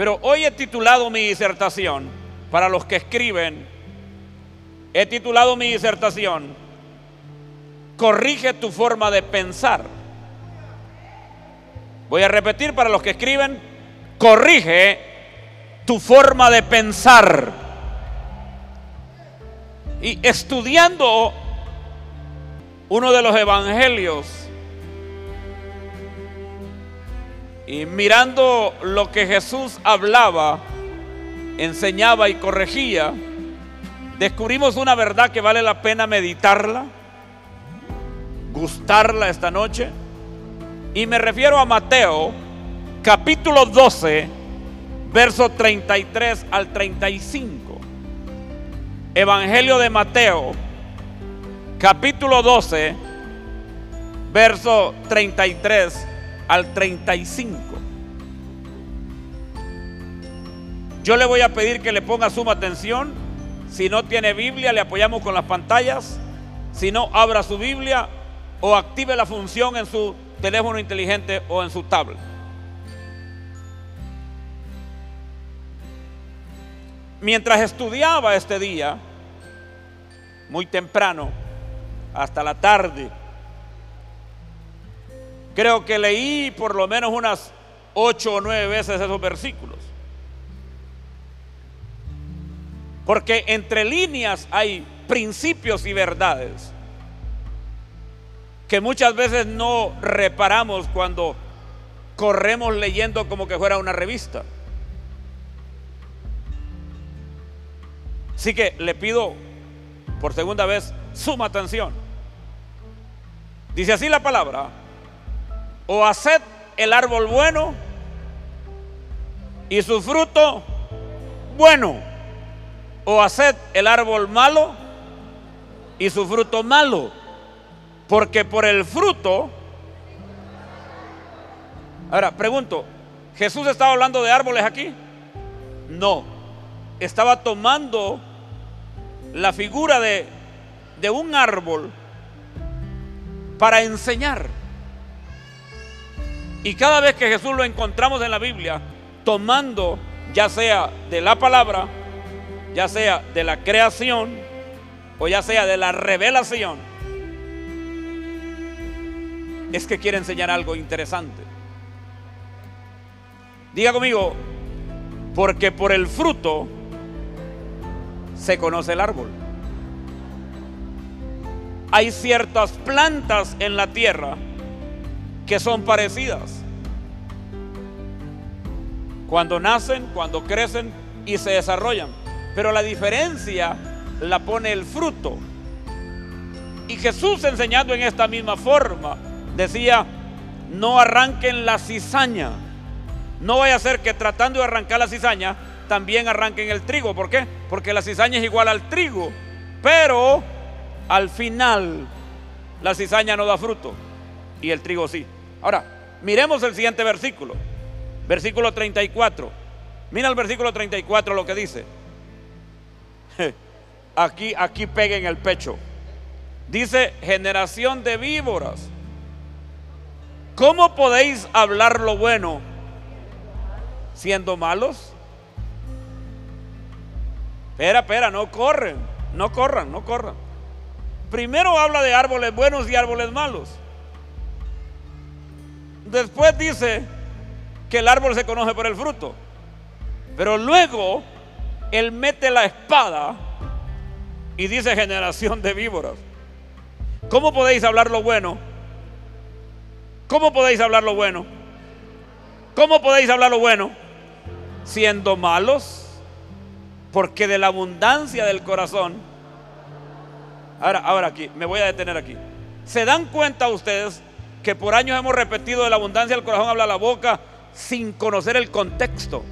Pero hoy he titulado mi disertación, para los que escriben, he titulado mi disertación, Corrige tu forma de pensar. Voy a repetir para los que escriben, corrige tu forma de pensar. Y estudiando uno de los evangelios y mirando lo que Jesús hablaba, enseñaba y corregía, descubrimos una verdad que vale la pena meditarla, gustarla esta noche. Y me refiero a Mateo, capítulo 12, verso 33 al 35. Evangelio de Mateo, capítulo 12, verso 33 al 35. Yo le voy a pedir que le ponga suma atención. Si no tiene Biblia, le apoyamos con las pantallas. Si no, abra su Biblia o active la función en su teléfono inteligente o en su tablet. Mientras estudiaba este día, muy temprano, hasta la tarde. Creo que leí por lo menos unas ocho o nueve veces esos versículos. Porque entre líneas hay principios y verdades que muchas veces no reparamos cuando corremos leyendo como que fuera una revista. Así que le pido por segunda vez suma atención. Dice así la palabra, o haced el árbol bueno y su fruto bueno, o haced el árbol malo y su fruto malo, porque por el fruto... Ahora, pregunto, ¿Jesús estaba hablando de árboles aquí? No, estaba tomando la figura de, de un árbol para enseñar. Y cada vez que Jesús lo encontramos en la Biblia, tomando ya sea de la palabra, ya sea de la creación o ya sea de la revelación, es que quiere enseñar algo interesante. Diga conmigo, porque por el fruto se conoce el árbol hay ciertas plantas en la tierra que son parecidas. Cuando nacen, cuando crecen y se desarrollan. Pero la diferencia la pone el fruto. Y Jesús enseñando en esta misma forma decía, no arranquen la cizaña. No vaya a ser que tratando de arrancar la cizaña, también arranquen el trigo. ¿Por qué? Porque la cizaña es igual al trigo. Pero al final la cizaña no da fruto y el trigo sí. Ahora, miremos el siguiente versículo. Versículo 34. Mira el versículo 34 lo que dice. Aquí, aquí pega en el pecho. Dice, generación de víboras. ¿Cómo podéis hablar lo bueno siendo malos? Espera, espera, no corren, no corran, no corran. Primero habla de árboles buenos y árboles malos. Después dice que el árbol se conoce por el fruto. Pero luego él mete la espada y dice generación de víboras. ¿Cómo podéis hablar lo bueno? ¿Cómo podéis hablar lo bueno? ¿Cómo podéis hablar lo bueno? Siendo malos, porque de la abundancia del corazón Ahora, ahora aquí, me voy a detener aquí. ¿Se dan cuenta ustedes que por años hemos repetido de la abundancia del corazón habla la boca sin conocer el contexto?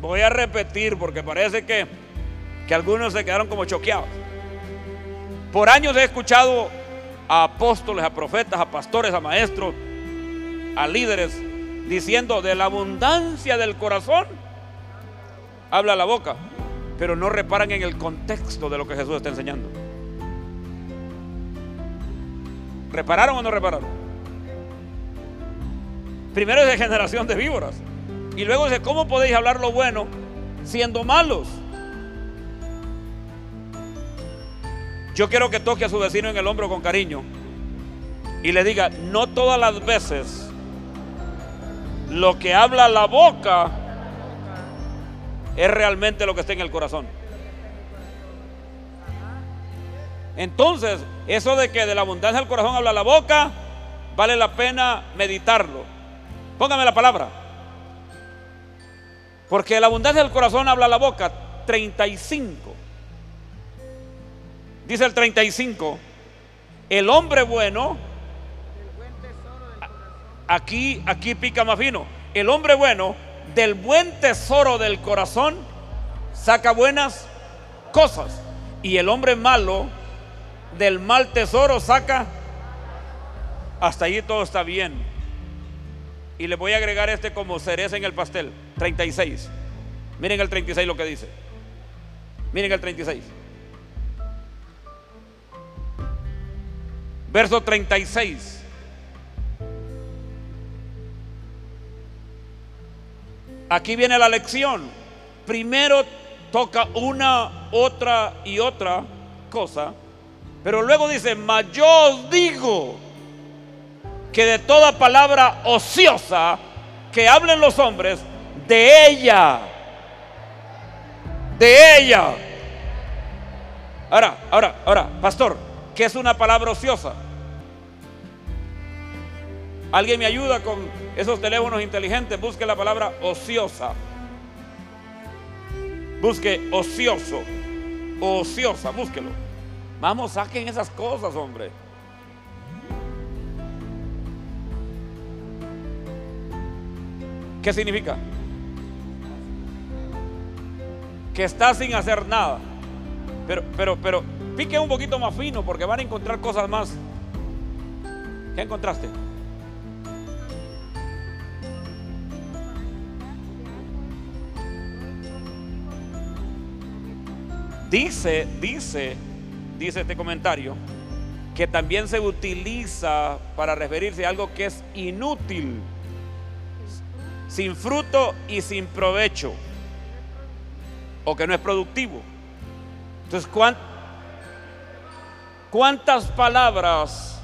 Voy a repetir porque parece que, que algunos se quedaron como choqueados. Por años he escuchado a apóstoles, a profetas, a pastores, a maestros, a líderes diciendo de la abundancia del corazón habla la boca pero no reparan en el contexto de lo que Jesús está enseñando. ¿Repararon o no repararon? Primero es de generación de víboras. Y luego dice, ¿cómo podéis hablar lo bueno siendo malos? Yo quiero que toque a su vecino en el hombro con cariño y le diga, no todas las veces lo que habla la boca es realmente lo que está en el corazón. Entonces, eso de que de la abundancia del corazón habla la boca, vale la pena meditarlo. Póngame la palabra. Porque de la abundancia del corazón habla la boca. 35. Dice el 35. El hombre bueno. Aquí, aquí pica más fino. El hombre bueno del buen tesoro del corazón saca buenas cosas. Y el hombre malo del mal tesoro saca. Hasta allí todo está bien. Y le voy a agregar este como cereza en el pastel. 36. Miren el 36 lo que dice. Miren el 36. Verso 36. Aquí viene la lección. Primero toca una, otra y otra cosa. Pero luego dice, mas yo os digo que de toda palabra ociosa que hablen los hombres, de ella, de ella. Ahora, ahora, ahora, pastor, ¿qué es una palabra ociosa? ¿Alguien me ayuda con esos teléfonos inteligentes? Busque la palabra ociosa. Busque ocioso, ociosa, búsquelo. Vamos, saquen esas cosas, hombre. ¿Qué significa? Que está sin hacer nada. Pero, pero, pero, pique un poquito más fino porque van a encontrar cosas más. ¿Qué encontraste? Dice, dice, dice este comentario, que también se utiliza para referirse a algo que es inútil sin fruto y sin provecho, o que no es productivo. Entonces, ¿cuántas palabras,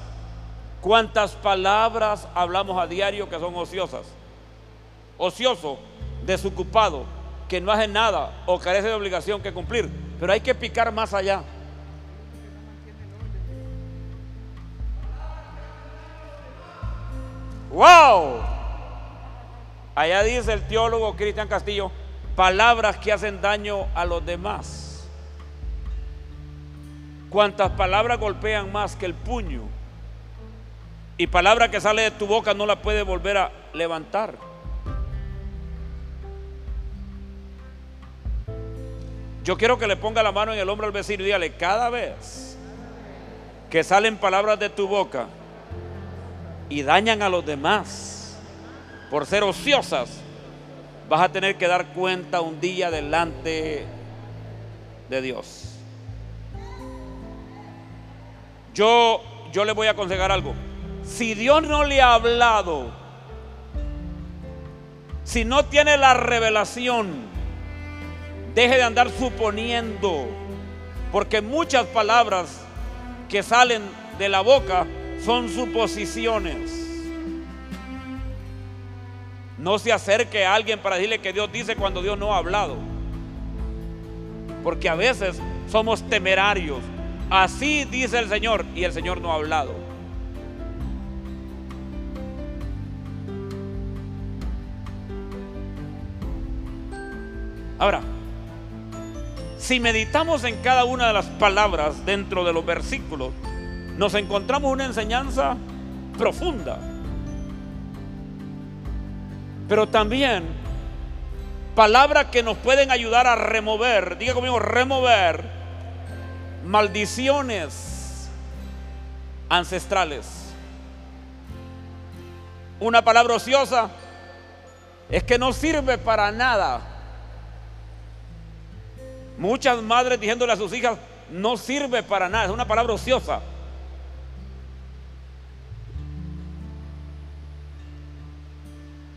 cuántas palabras hablamos a diario que son ociosas? Ocioso, desocupado, que no hace nada o carece de obligación que cumplir. Pero hay que picar más allá. ¡Wow! Allá dice el teólogo Cristian Castillo, palabras que hacen daño a los demás. Cuantas palabras golpean más que el puño. Y palabra que sale de tu boca no la puede volver a levantar. Yo quiero que le ponga la mano en el hombro al vecino y dígale, cada vez que salen palabras de tu boca y dañan a los demás, por ser ociosas, vas a tener que dar cuenta un día delante de Dios. Yo, yo le voy a aconsejar algo. Si Dios no le ha hablado, si no tiene la revelación, deje de andar suponiendo, porque muchas palabras que salen de la boca son suposiciones. No se acerque a alguien para decirle que Dios dice cuando Dios no ha hablado. Porque a veces somos temerarios. Así dice el Señor y el Señor no ha hablado. Ahora, si meditamos en cada una de las palabras dentro de los versículos, nos encontramos una enseñanza profunda pero también palabras que nos pueden ayudar a remover, diga conmigo, remover maldiciones ancestrales. Una palabra ociosa es que no sirve para nada. Muchas madres diciéndole a sus hijas, no sirve para nada, es una palabra ociosa.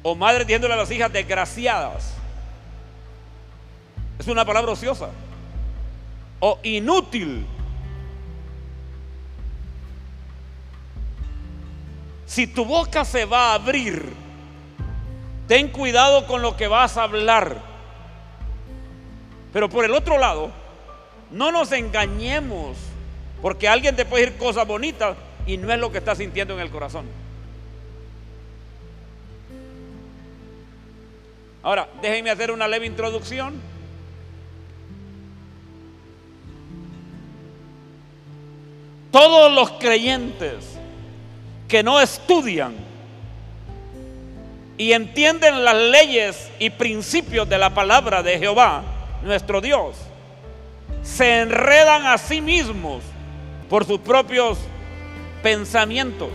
O madres diciéndole a las hijas desgraciadas. Es una palabra ociosa. O inútil. Si tu boca se va a abrir, ten cuidado con lo que vas a hablar. Pero por el otro lado, no nos engañemos, porque alguien te puede decir cosas bonitas y no es lo que está sintiendo en el corazón. Ahora, déjenme hacer una leve introducción. Todos los creyentes que no estudian y entienden las leyes y principios de la palabra de Jehová, nuestro Dios, se enredan a sí mismos por sus propios pensamientos.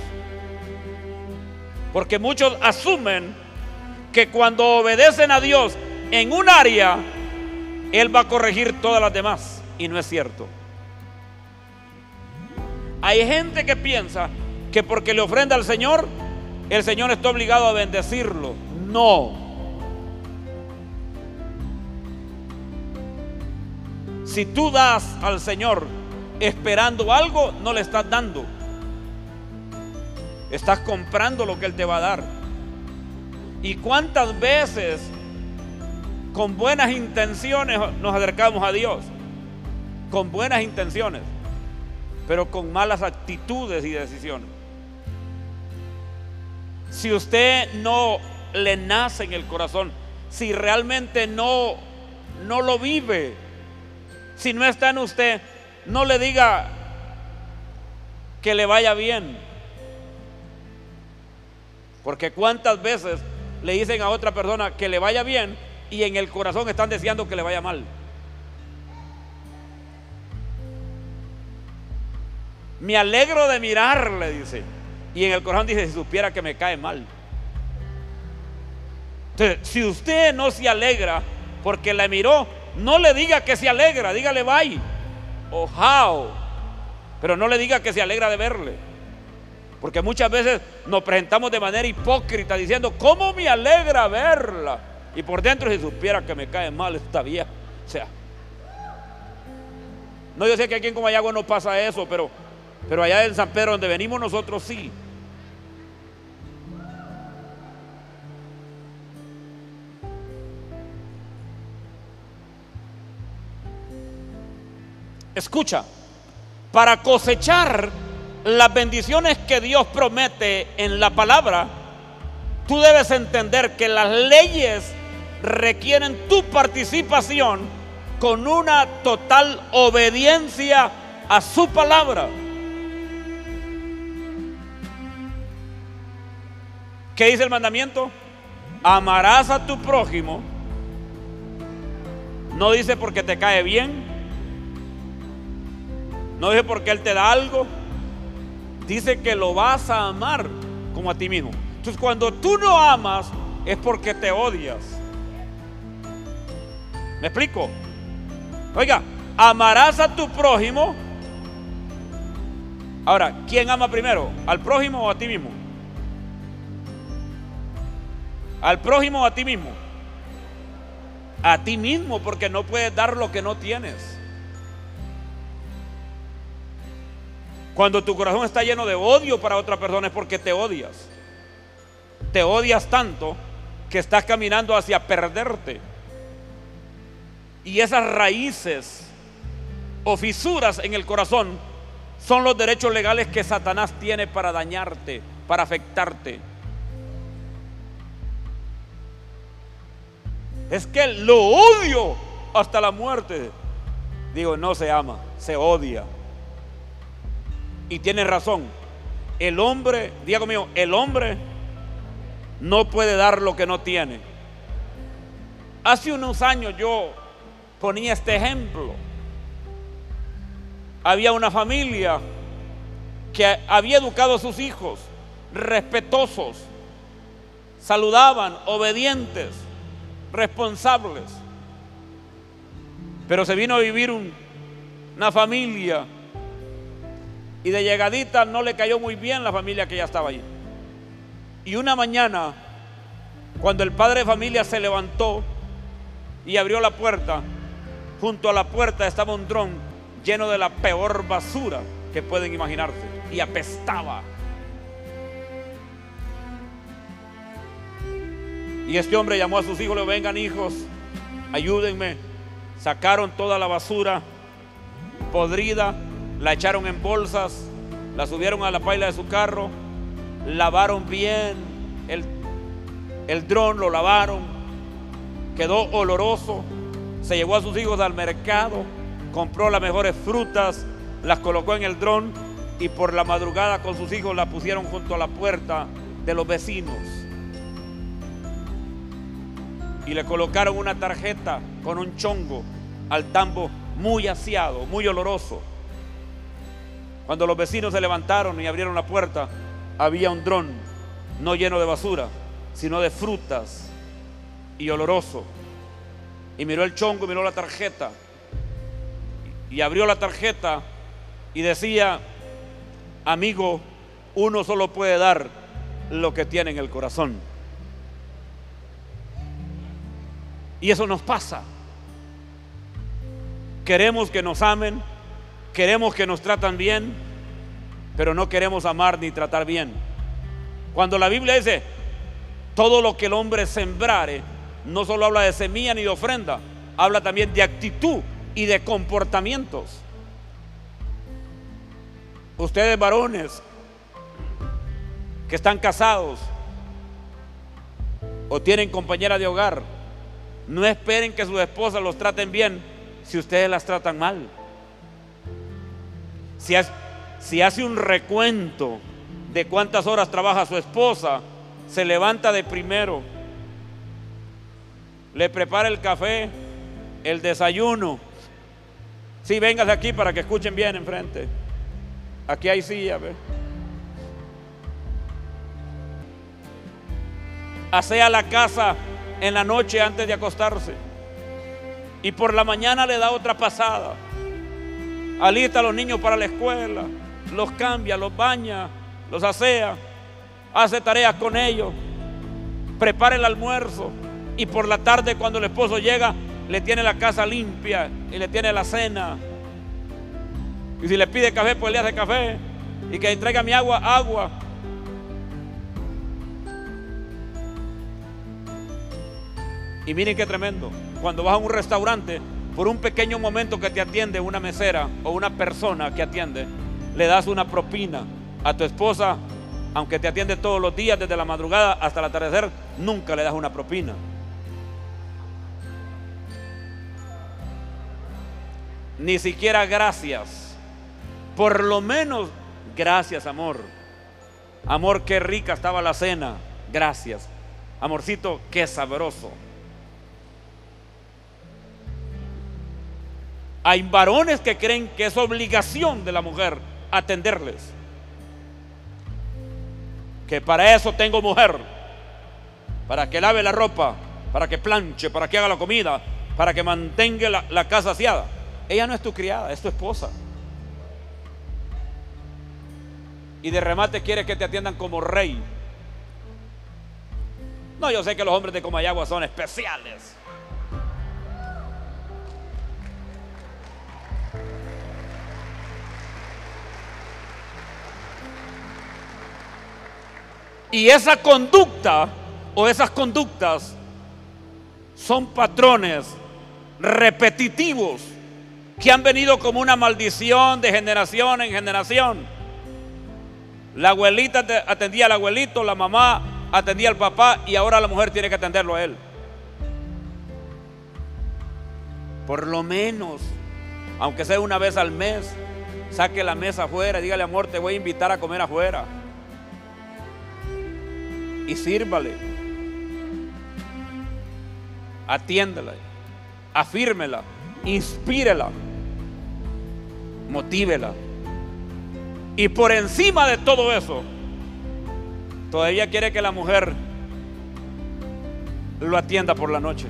Porque muchos asumen que cuando obedecen a Dios en un área, Él va a corregir todas las demás. Y no es cierto. Hay gente que piensa que porque le ofrenda al Señor, el Señor está obligado a bendecirlo. No. Si tú das al Señor esperando algo, no le estás dando. Estás comprando lo que Él te va a dar. ¿Y cuántas veces con buenas intenciones nos acercamos a Dios? Con buenas intenciones, pero con malas actitudes y decisiones. Si usted no le nace en el corazón, si realmente no no lo vive, si no está en usted, no le diga que le vaya bien. Porque cuántas veces le dicen a otra persona que le vaya bien y en el corazón están deseando que le vaya mal. Me alegro de mirarle, dice. Y en el corazón dice, si supiera que me cae mal. Entonces, si usted no se alegra porque la miró, no le diga que se alegra, dígale bye o how. Pero no le diga que se alegra de verle. Porque muchas veces nos presentamos de manera hipócrita diciendo, ¿cómo me alegra verla? Y por dentro si supiera que me cae mal esta vieja. O sea, no yo sé que aquí en Comayagua no pasa eso, pero, pero allá en San Pedro donde venimos nosotros sí. Escucha, para cosechar las bendiciones que Dios promete en la palabra, tú debes entender que las leyes requieren tu participación con una total obediencia a su palabra. ¿Qué dice el mandamiento? Amarás a tu prójimo. No dice porque te cae bien. No dice porque Él te da algo dice que lo vas a amar como a ti mismo. Entonces cuando tú no amas es porque te odias. ¿Me explico? Oiga, amarás a tu prójimo. Ahora, ¿quién ama primero? ¿Al prójimo o a ti mismo? ¿Al prójimo o a ti mismo? A ti mismo porque no puedes dar lo que no tienes. Cuando tu corazón está lleno de odio para otra persona es porque te odias. Te odias tanto que estás caminando hacia perderte. Y esas raíces o fisuras en el corazón son los derechos legales que Satanás tiene para dañarte, para afectarte. Es que lo odio hasta la muerte. Digo, no se ama, se odia. Y tiene razón. El hombre, diga conmigo, el hombre no puede dar lo que no tiene. Hace unos años yo ponía este ejemplo. Había una familia que había educado a sus hijos respetuosos, saludaban, obedientes, responsables. Pero se vino a vivir una familia y de llegadita no le cayó muy bien la familia que ya estaba allí. Y una mañana Cuando el padre de familia se levantó y abrió la puerta, junto a la puerta estaba un dron lleno de la peor basura que pueden imaginarse y apestaba. Y este hombre llamó a sus hijos, le vengan hijos, ayúdenme. Sacaron toda la basura podrida, la echaron en bolsas, la subieron a la paila de su carro, lavaron bien el, el dron, lo lavaron, quedó oloroso, se llevó a sus hijos al mercado, compró las mejores frutas, las colocó en el dron y por la madrugada con sus hijos la pusieron junto a la puerta de los vecinos. Y le colocaron una tarjeta con un chongo al tambo muy aseado, muy oloroso. Cuando los vecinos se levantaron y abrieron la puerta, había un dron no lleno de basura, sino de frutas y oloroso. Y miró el chongo, miró la tarjeta y abrió la tarjeta y decía, amigo, uno solo puede dar lo que tiene en el corazón. Y eso nos pasa. Queremos que nos amen, queremos que nos tratan bien, pero no queremos amar ni tratar bien. Cuando la Biblia dice, todo lo que el hombre sembrare, no solo habla de semilla ni de ofrenda, habla también de actitud y de comportamientos. Ustedes varones que están casados o tienen compañera de hogar, no esperen que sus esposas los traten bien si ustedes las tratan mal. Si, si hace un recuento de cuántas horas trabaja su esposa, se levanta de primero, le prepara el café, el desayuno. Sí, véngase aquí para que escuchen bien enfrente. Aquí hay silla, ¿ve? Asea la casa en la noche antes de acostarse. Y por la mañana le da otra pasada. Alista a los niños para la escuela. Los cambia, los baña, los asea. Hace tareas con ellos. Prepara el almuerzo. Y por la tarde cuando el esposo llega, le tiene la casa limpia y le tiene la cena y si le pide café, pues le hace café. Y que entrega mi agua, agua. Y miren qué tremendo. Cuando vas a un restaurante, por un pequeño momento que te atiende una mesera o una persona que atiende, le das una propina a tu esposa, aunque te atiende todos los días, desde la madrugada hasta el atardecer, nunca le das una propina. Ni siquiera gracias. Por lo menos, gracias amor. Amor, qué rica estaba la cena. Gracias. Amorcito, qué sabroso. Hay varones que creen que es obligación de la mujer atenderles. Que para eso tengo mujer. Para que lave la ropa, para que planche, para que haga la comida, para que mantenga la, casa aseada. Ella no es tu criada, es tu esposa. y de remate quieres que te atiendan como rey. No, yo sé que los hombres de Comayagua son especiales. Y esa conducta o esas conductas son patrones repetitivos que han venido como una maldición de generación en generación. La abuelita atendía al abuelito, la mamá atendía al papá y ahora la mujer tiene que atenderlo a él. Por lo menos, aunque sea una vez al mes, saque la mesa afuera dígale, amor, te voy a invitar a comer afuera. Y sírvale. Atiéndela. Afírmela. Inspírela. Motívela. Y por encima de todo eso, todavía quiere que la mujer lo atienda por la noche.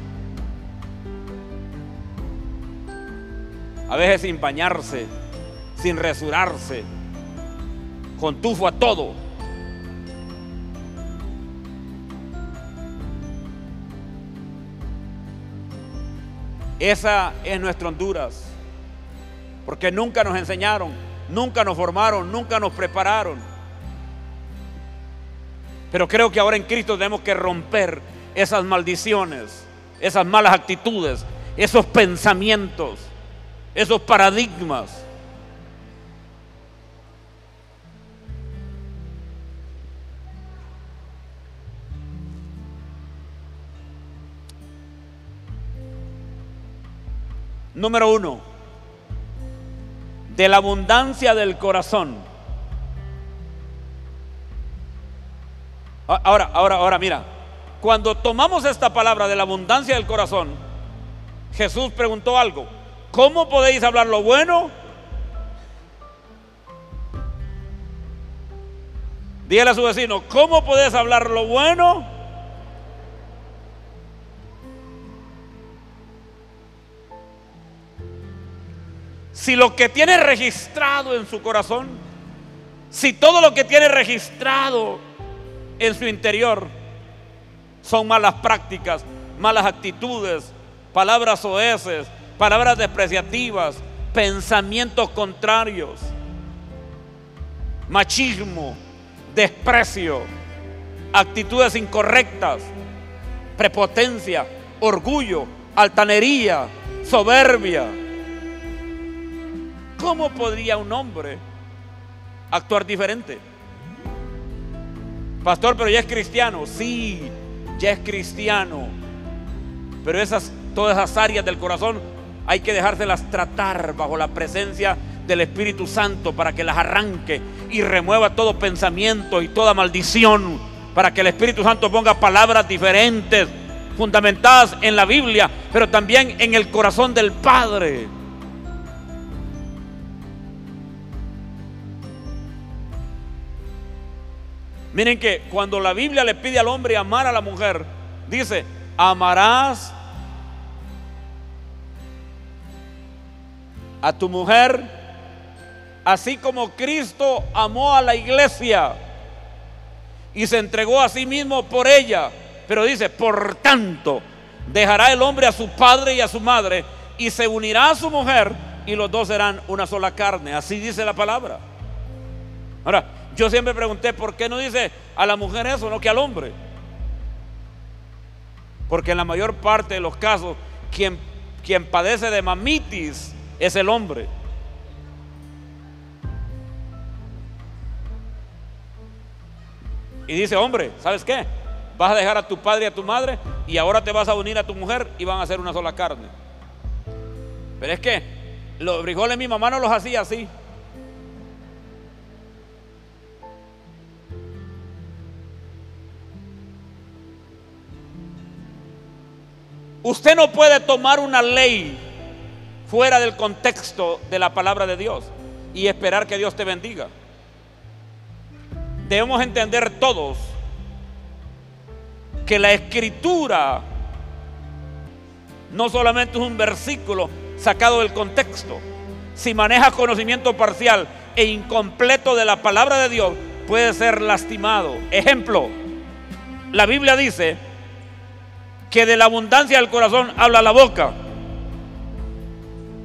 A veces sin bañarse, sin resurarse, con tufo a todo. Esa es nuestra Honduras. Porque nunca nos enseñaron, nunca nos formaron, nunca nos prepararon. Pero creo que ahora en Cristo tenemos que romper esas maldiciones, esas malas actitudes, esos pensamientos, esos paradigmas. Número uno, de la abundancia del corazón. Ahora, ahora, ahora, mira, cuando tomamos esta palabra de la abundancia del corazón, Jesús preguntó algo, ¿cómo podéis hablar lo bueno? Dígale a su vecino, ¿cómo podéis hablar lo bueno? Si lo que tiene registrado en su corazón, si todo lo que tiene registrado en su interior son malas prácticas, malas actitudes, palabras oeces, palabras despreciativas, pensamientos contrarios, machismo, desprecio, actitudes incorrectas, prepotencia, orgullo, altanería, soberbia, ¿Cómo podría un hombre actuar diferente? Pastor, pero ya es cristiano. Sí, ya es cristiano. Pero esas, todas esas áreas del corazón hay que dejárselas tratar bajo la presencia del Espíritu Santo para que las arranque y remueva todo pensamiento y toda maldición. Para que el Espíritu Santo ponga palabras diferentes, fundamentadas en la Biblia, pero también en el corazón del Padre. Miren que cuando la Biblia le pide al hombre amar a la mujer, dice, amarás a tu mujer así como Cristo amó a la iglesia y se entregó a sí mismo por ella. Pero dice, por tanto, dejará el hombre a su padre y a su madre y se unirá a su mujer y los dos serán una sola carne. Así dice la palabra. Ahora, yo siempre pregunté, ¿por qué no dice a la mujer eso, no que al hombre? Porque en la mayor parte de los casos, quien, quien padece de mamitis es el hombre. Y dice, hombre, ¿sabes qué? Vas a dejar a tu padre y a tu madre y ahora te vas a unir a tu mujer y van a ser una sola carne. Pero es que los frijoles mi mamá no los hacía así. Usted no puede tomar una ley fuera del contexto de la palabra de Dios y esperar que Dios te bendiga. Debemos entender todos que la escritura no solamente es un versículo sacado del contexto. Si manejas conocimiento parcial e incompleto de la palabra de Dios, puede ser lastimado. Ejemplo, la Biblia dice que de la abundancia del corazón habla la boca.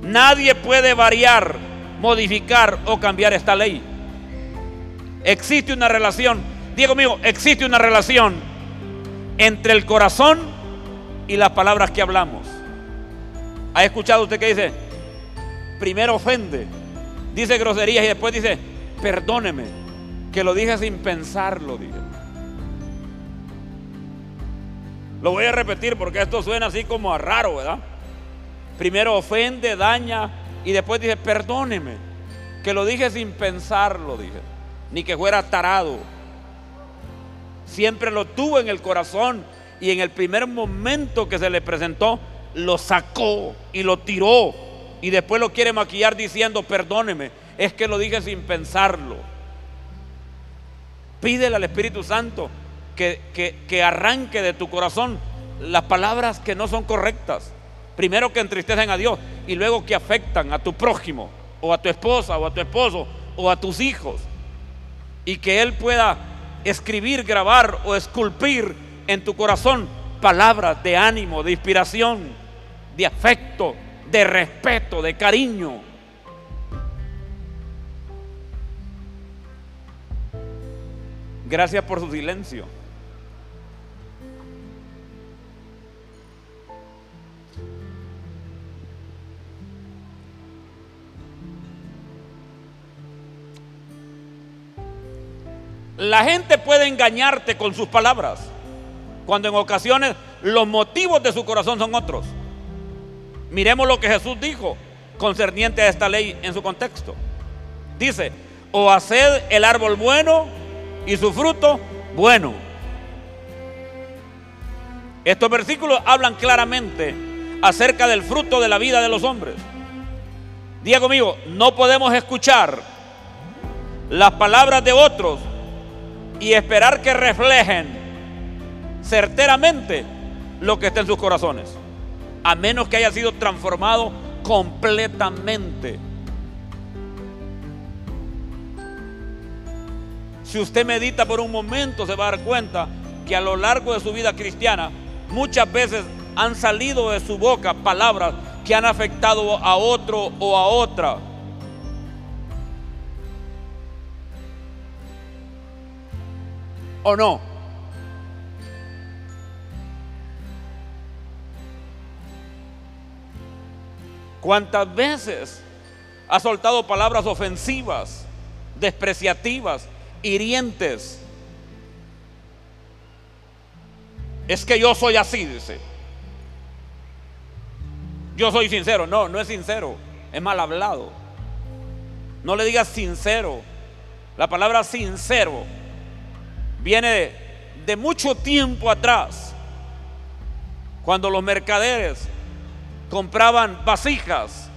Nadie puede variar, modificar o cambiar esta ley. Existe una relación, Diego mío, existe una relación entre el corazón y las palabras que hablamos. ¿Ha escuchado usted que dice? Primero ofende, dice groserías y después dice, perdóneme, que lo dije sin pensarlo, dije. Lo voy a repetir porque esto suena así como a raro, ¿verdad? Primero ofende, daña y después dice, perdóneme, que lo dije sin pensarlo, dije, ni que fuera tarado. Siempre lo tuvo en el corazón y en el primer momento que se le presentó, lo sacó y lo tiró y después lo quiere maquillar diciendo, perdóneme, es que lo dije sin pensarlo. Pídele al Espíritu Santo que, arranque de tu corazón las palabras que no son correctas. Primero que entristecen a Dios y luego que afectan a tu prójimo o a tu esposa o a tu esposo o a tus hijos. Y que Él pueda escribir, grabar o esculpir en tu corazón palabras de ánimo, de inspiración, de afecto, de respeto, de cariño. Gracias por su silencio. La gente puede engañarte con sus palabras, cuando en ocasiones los motivos de su corazón son otros. Miremos lo que Jesús dijo concerniente a esta ley en su contexto. Dice, o haced el árbol bueno y su fruto bueno. Estos versículos hablan claramente acerca del fruto de la vida de los hombres. Diga conmigo, no podemos escuchar las palabras de otros y esperar que reflejen certeramente lo que está en sus corazones, a menos que haya sido transformado completamente. Si usted medita por un momento, se va a dar cuenta que a lo largo de su vida cristiana, muchas veces han salido de su boca palabras que han afectado a otro o a otra. ¿O no? ¿Cuántas veces ha soltado palabras ofensivas, despreciativas, hirientes? Es que yo soy así, dice. Yo soy sincero. No, no es sincero. Es mal hablado. No le digas sincero. La palabra sincero viene de, mucho tiempo atrás, cuando los mercaderes compraban vasijas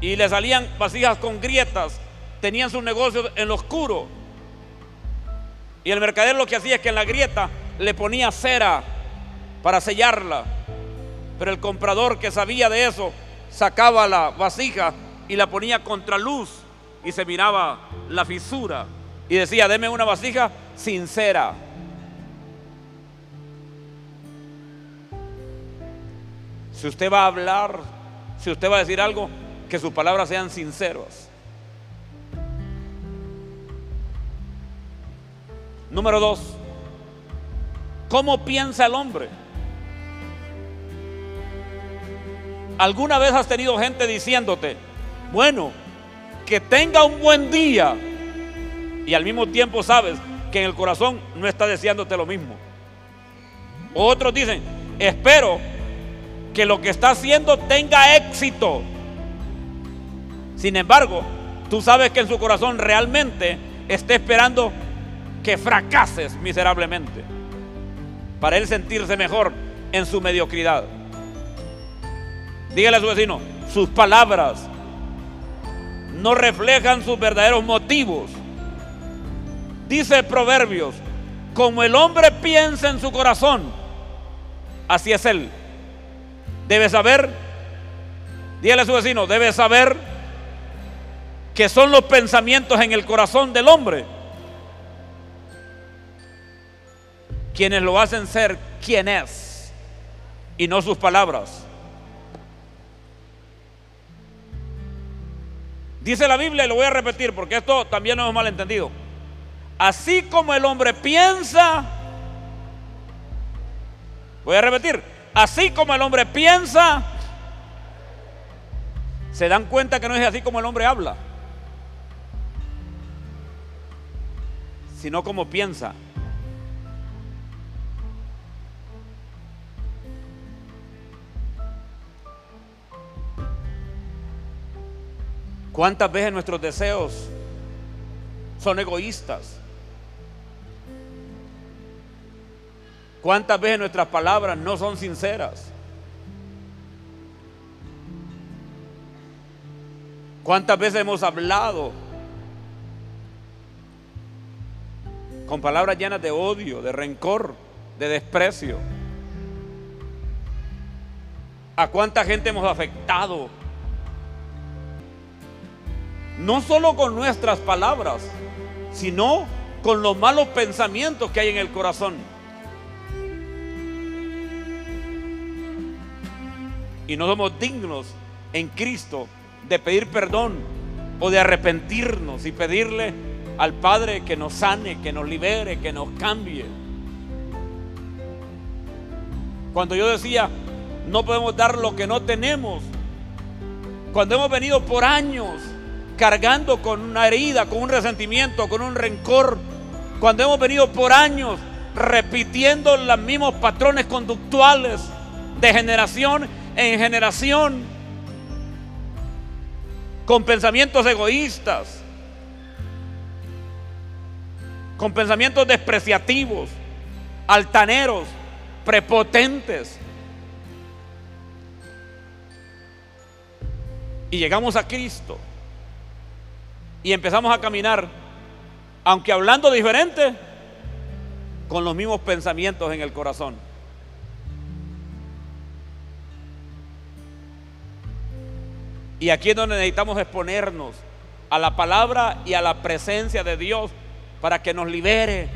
y le salían vasijas con grietas, tenían sus negocios en lo oscuro. Y el mercader lo que hacía es que en la grieta le ponía cera para sellarla. Pero el comprador que sabía de eso sacaba la vasija y la ponía contra luz y se miraba la fisura. Y decía, deme una vasija sincera. Si usted va a hablar, si usted va a decir algo, que sus palabras sean sinceras. Número dos, ¿cómo piensa el hombre? ¿Alguna vez has tenido gente diciéndote, bueno, que tenga un buen día y al mismo tiempo sabes que en el corazón no está deseándote lo mismo. Otros dicen, espero que lo que está haciendo tenga éxito. Sin embargo, tú sabes que en su corazón realmente está esperando que fracases miserablemente para él sentirse mejor en su mediocridad. Dígale a su vecino, sus palabras no reflejan sus verdaderos motivos Dice Proverbios, como el hombre piensa en su corazón, así es él. Debe saber, dígale a su vecino, debe saber que son los pensamientos en el corazón del hombre quienes lo hacen ser quien es y no sus palabras. Dice la Biblia, y lo voy a repetir porque esto también no es malentendido. Así como el hombre piensa, voy a repetir, así como el hombre piensa, se dan cuenta que no es así como el hombre habla, sino como piensa. ¿Cuántas veces nuestros deseos son egoístas? ¿Cuántas veces nuestras palabras no son sinceras? ¿Cuántas veces hemos hablado con palabras llenas de odio, de rencor, de desprecio? ¿A cuánta gente hemos afectado? No solo con nuestras palabras, sino con los malos pensamientos que hay en el corazón. Y no somos dignos en Cristo de pedir perdón o de arrepentirnos y pedirle al Padre que nos sane, que nos libere, que nos cambie. Cuando yo decía, no podemos dar lo que no tenemos, cuando hemos venido por años cargando con una herida, con un resentimiento, con un rencor, cuando hemos venido por años repitiendo los mismos patrones conductuales de generación en generación, con pensamientos egoístas, con pensamientos despreciativos, altaneros, prepotentes. Y llegamos a Cristo y empezamos a caminar, aunque hablando diferente, con los mismos pensamientos en el corazón. Y aquí es donde necesitamos exponernos a la palabra y a la presencia de Dios para que nos libere,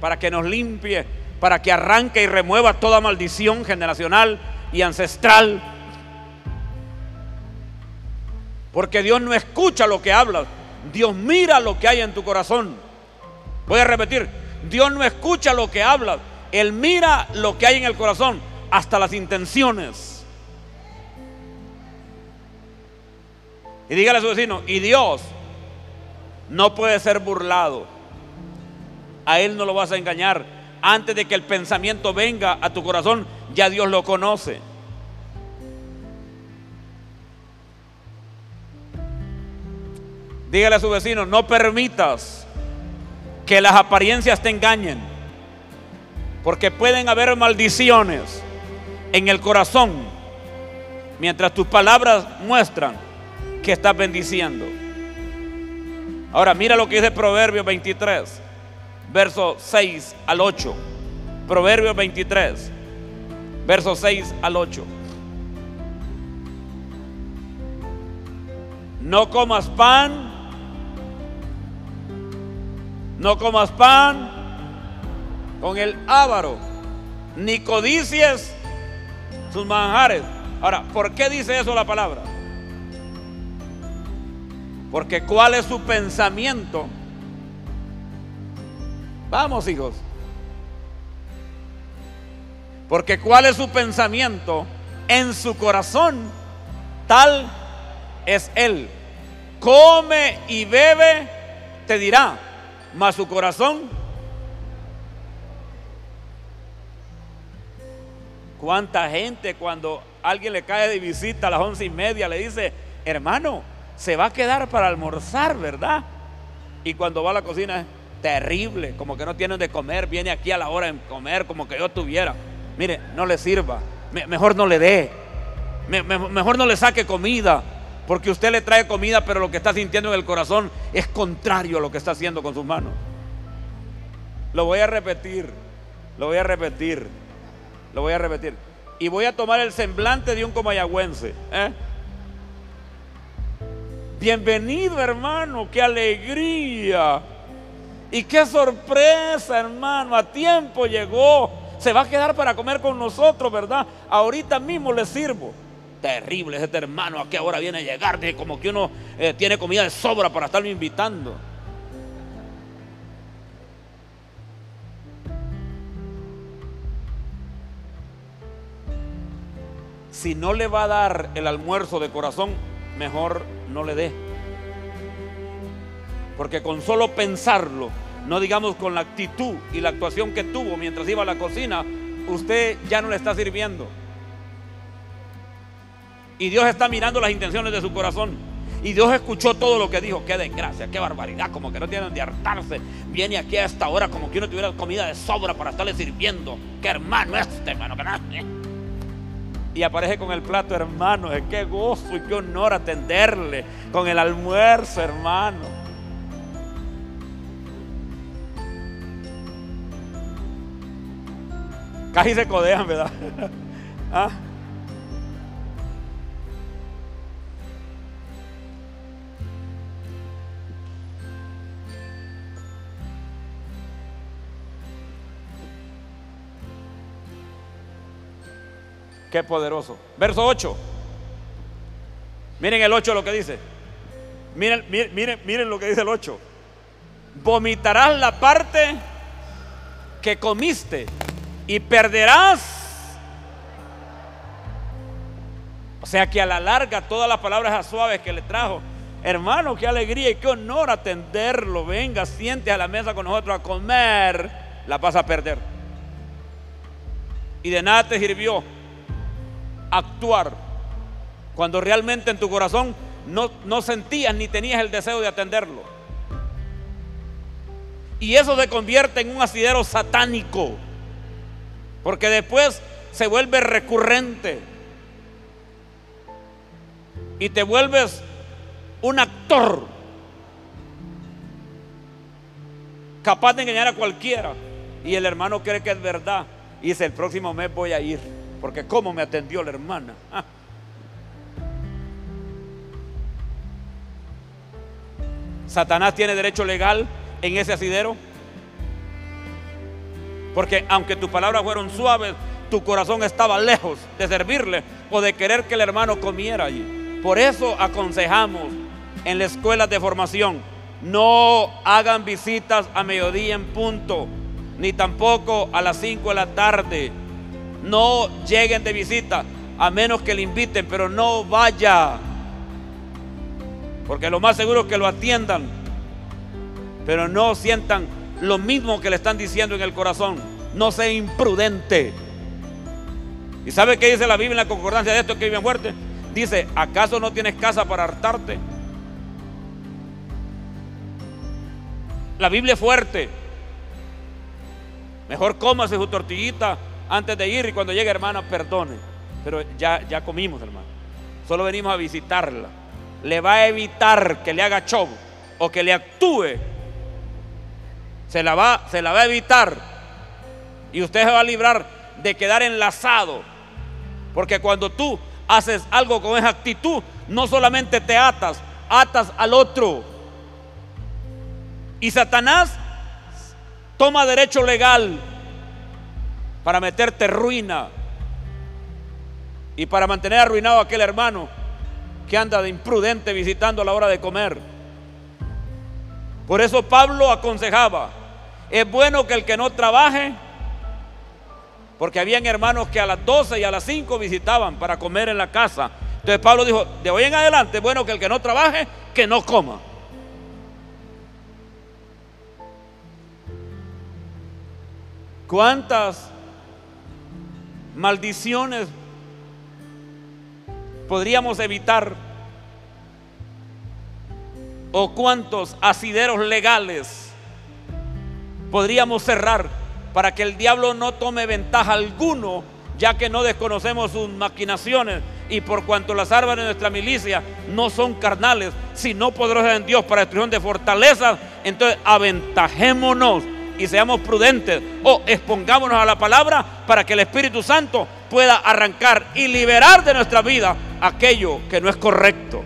para que nos limpie, para que arranque y remueva toda maldición generacional y ancestral. Porque Dios no escucha lo que hablas, Dios mira lo que hay en tu corazón. Voy a repetir, Dios no escucha lo que hablas, Él mira lo que hay en el corazón, hasta las intenciones. Y dígale a su vecino, y Dios no puede ser burlado. A Él no lo vas a engañar. Antes de que el pensamiento venga a tu corazón, ya Dios lo conoce. Dígale a su vecino, no permitas que las apariencias te engañen, porque pueden haber maldiciones en el corazón mientras tus palabras muestran que estás bendiciendo. Ahora mira lo que dice Proverbios 23, verso 6 al 8. Proverbios 23, verso 6 al 8. No comas pan no comas pan con el ávaro, ni codicies sus manjares. Ahora, ¿por qué dice eso la palabra? Porque cuál es su pensamiento. Vamos, hijos. Porque cuál es su pensamiento en su corazón, tal es él. Come y bebe, te dirá más su corazón. ¿Cuánta gente cuando alguien le cae de visita a las once y media le dice, hermano, se va a quedar para almorzar, ¿verdad? Y cuando va a la cocina es terrible, como que no tienen de comer, viene aquí a la hora de comer, como que yo tuviera. Mire, no le sirva, mejor no le dé, mejor no le saque comida, porque usted le trae comida, pero lo que está sintiendo en el corazón es contrario a lo que está haciendo con sus manos. Lo voy a repetir, lo voy a repetir, lo voy a repetir. Y voy a tomar el semblante de un comayagüense. ¿eh? Bienvenido hermano, qué alegría. Y qué sorpresa hermano, a tiempo llegó. Se va a quedar para comer con nosotros, ¿verdad? Ahorita mismo le sirvo terrible este hermano a qué hora viene a llegar, como que uno eh, tiene comida de sobra para estarme invitando. Si no le va a dar el almuerzo de corazón, mejor no le dé. Porque con solo pensarlo, no digamos con la actitud y la actuación que tuvo mientras iba a la cocina, usted ya no le está sirviendo. Y Dios está mirando las intenciones de su corazón. Y Dios escuchó todo lo que dijo. Qué desgracia, qué barbaridad. Como que no tienen de hartarse. Viene aquí a esta hora como que uno tuviera comida de sobra para estarle sirviendo. Qué hermano este, hermano. Y aparece con el plato, hermano. Qué gozo y qué honor atenderle. Con el almuerzo, hermano. Casi se codean, ¿verdad? ¿Ah? Qué poderoso. Verso 8. Miren el 8 lo que dice. Miren, miren, miren lo que dice el 8. Vomitarás la parte que comiste y perderás. O sea que a la larga todas las palabras suaves que le trajo, hermano, qué alegría y qué honor atenderlo. Venga, siente a la mesa con nosotros a comer, la vas a perder. Y de nada te sirvió actuar cuando realmente en tu corazón no, no sentías ni tenías el deseo de atenderlo. Y eso se convierte en un asidero satánico, porque después se vuelve recurrente y te vuelves un actor capaz de engañar a cualquiera. Y el hermano cree que es verdad. Y dice, el próximo mes voy a ir, porque cómo me atendió la hermana. Ah. Satanás tiene derecho legal en ese asidero. Porque aunque tus palabras fueron suaves, tu corazón estaba lejos de servirle o de querer que el hermano comiera allí. Por eso aconsejamos en las escuelas de formación, no hagan visitas a mediodía en punto, ni tampoco a las 5 de la tarde. No lleguen de visita, a menos que le inviten, pero no vaya. Porque lo más seguro es que lo atiendan, pero no sientan lo mismo que le están diciendo en el corazón. No sea imprudente. ¿Y sabe qué dice la Biblia en la concordancia de esto que vive fuerte? Dice, ¿acaso no tienes casa para hartarte? La Biblia es fuerte. Mejor cómase su tortillita antes de ir y cuando llegue hermana, perdone. Pero ya, ya comimos, hermano. Solo venimos a visitarla. Le va a evitar que le haga show o que le actúe. Se la va, se la va a evitar. Y usted se va a librar de quedar enlazado. Porque cuando tú haces algo con esa actitud, no solamente te atas, atas al otro. Y Satanás toma derecho legal para meterte ruina y para mantener arruinado a aquel hermano que anda de imprudente visitando a la hora de comer. Por eso Pablo aconsejaba, es bueno que el que no trabaje, porque habían hermanos que a las 12 y a las 5 visitaban para comer en la casa. Entonces Pablo dijo, de hoy en adelante es bueno que el que no trabaje, que no coma. ¿Cuántas maldiciones podríamos evitar? ¿O cuántos asideros legales podríamos cerrar para que el diablo no tome ventaja alguno, ya que no desconocemos sus maquinaciones y por cuanto las armas de nuestra milicia no son carnales, sino poderosas en Dios para destrucción de fortalezas, entonces aventajémonos y seamos prudentes o expongámonos a la palabra para que el Espíritu Santo pueda arrancar y liberar de nuestra vida aquello que no es correcto.